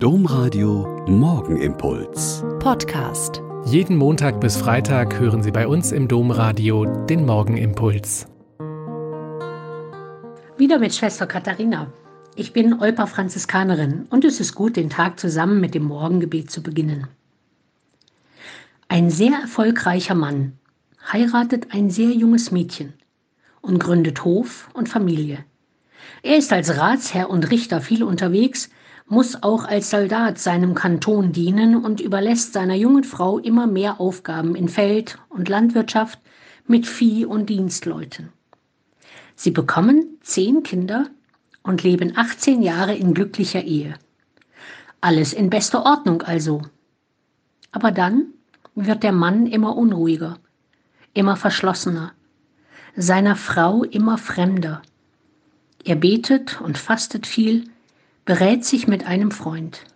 Domradio Morgenimpuls. Podcast. Jeden Montag bis Freitag hören Sie bei uns im Domradio den Morgenimpuls. Wieder mit Schwester Katharina. Ich bin Olpa Franziskanerin und es ist gut, den Tag zusammen mit dem Morgengebet zu beginnen. Ein sehr erfolgreicher Mann heiratet ein sehr junges Mädchen und gründet Hof und Familie. Er ist als Ratsherr und Richter viel unterwegs, muss auch als Soldat seinem Kanton dienen und überlässt seiner jungen Frau immer mehr Aufgaben in Feld und Landwirtschaft mit Vieh und Dienstleuten. Sie bekommen zehn Kinder und leben 18 Jahre in glücklicher Ehe. Alles in bester Ordnung also. Aber dann wird der Mann immer unruhiger, immer verschlossener, seiner Frau immer fremder. Er betet und fastet viel, berät sich mit einem Freund.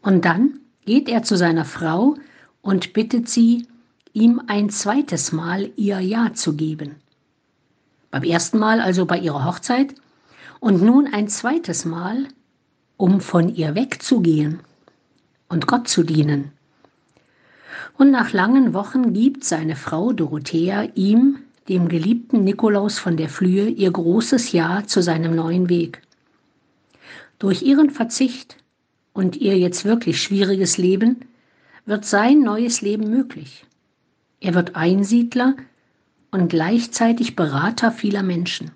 Und dann geht er zu seiner Frau und bittet sie, ihm ein zweites Mal ihr Ja zu geben. Beim ersten Mal also bei ihrer Hochzeit und nun ein zweites Mal, um von ihr wegzugehen und Gott zu dienen. Und nach langen Wochen gibt seine Frau Dorothea ihm, dem geliebten Nikolaus von der Flühe, ihr großes Ja zu seinem neuen Weg. Durch ihren Verzicht und ihr jetzt wirklich schwieriges Leben wird sein neues Leben möglich. Er wird Einsiedler und gleichzeitig Berater vieler Menschen.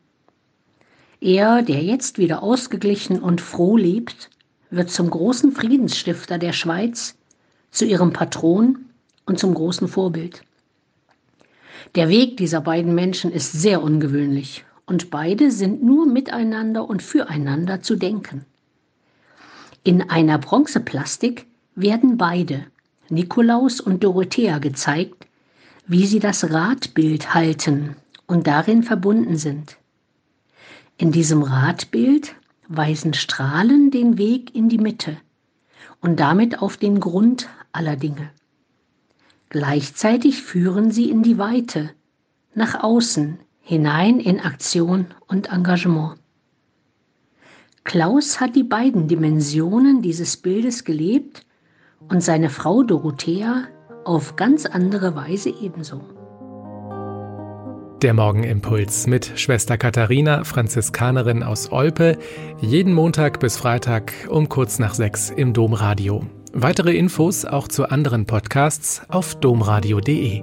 Er, der jetzt wieder ausgeglichen und froh lebt, wird zum großen Friedensstifter der Schweiz, zu ihrem Patron und zum großen Vorbild. Der Weg dieser beiden Menschen ist sehr ungewöhnlich und beide sind nur miteinander und füreinander zu denken. In einer Bronzeplastik werden beide, Nikolaus und Dorothea, gezeigt, wie sie das Radbild halten und darin verbunden sind. In diesem Radbild weisen Strahlen den Weg in die Mitte und damit auf den Grund aller Dinge. Gleichzeitig führen sie in die Weite, nach außen, hinein in Aktion und Engagement. Klaus hat die beiden Dimensionen dieses Bildes gelebt und seine Frau Dorothea auf ganz andere Weise ebenso. Der Morgenimpuls mit Schwester Katharina, Franziskanerin aus Olpe, jeden Montag bis Freitag um kurz nach sechs im Domradio. Weitere Infos auch zu anderen Podcasts auf domradio.de.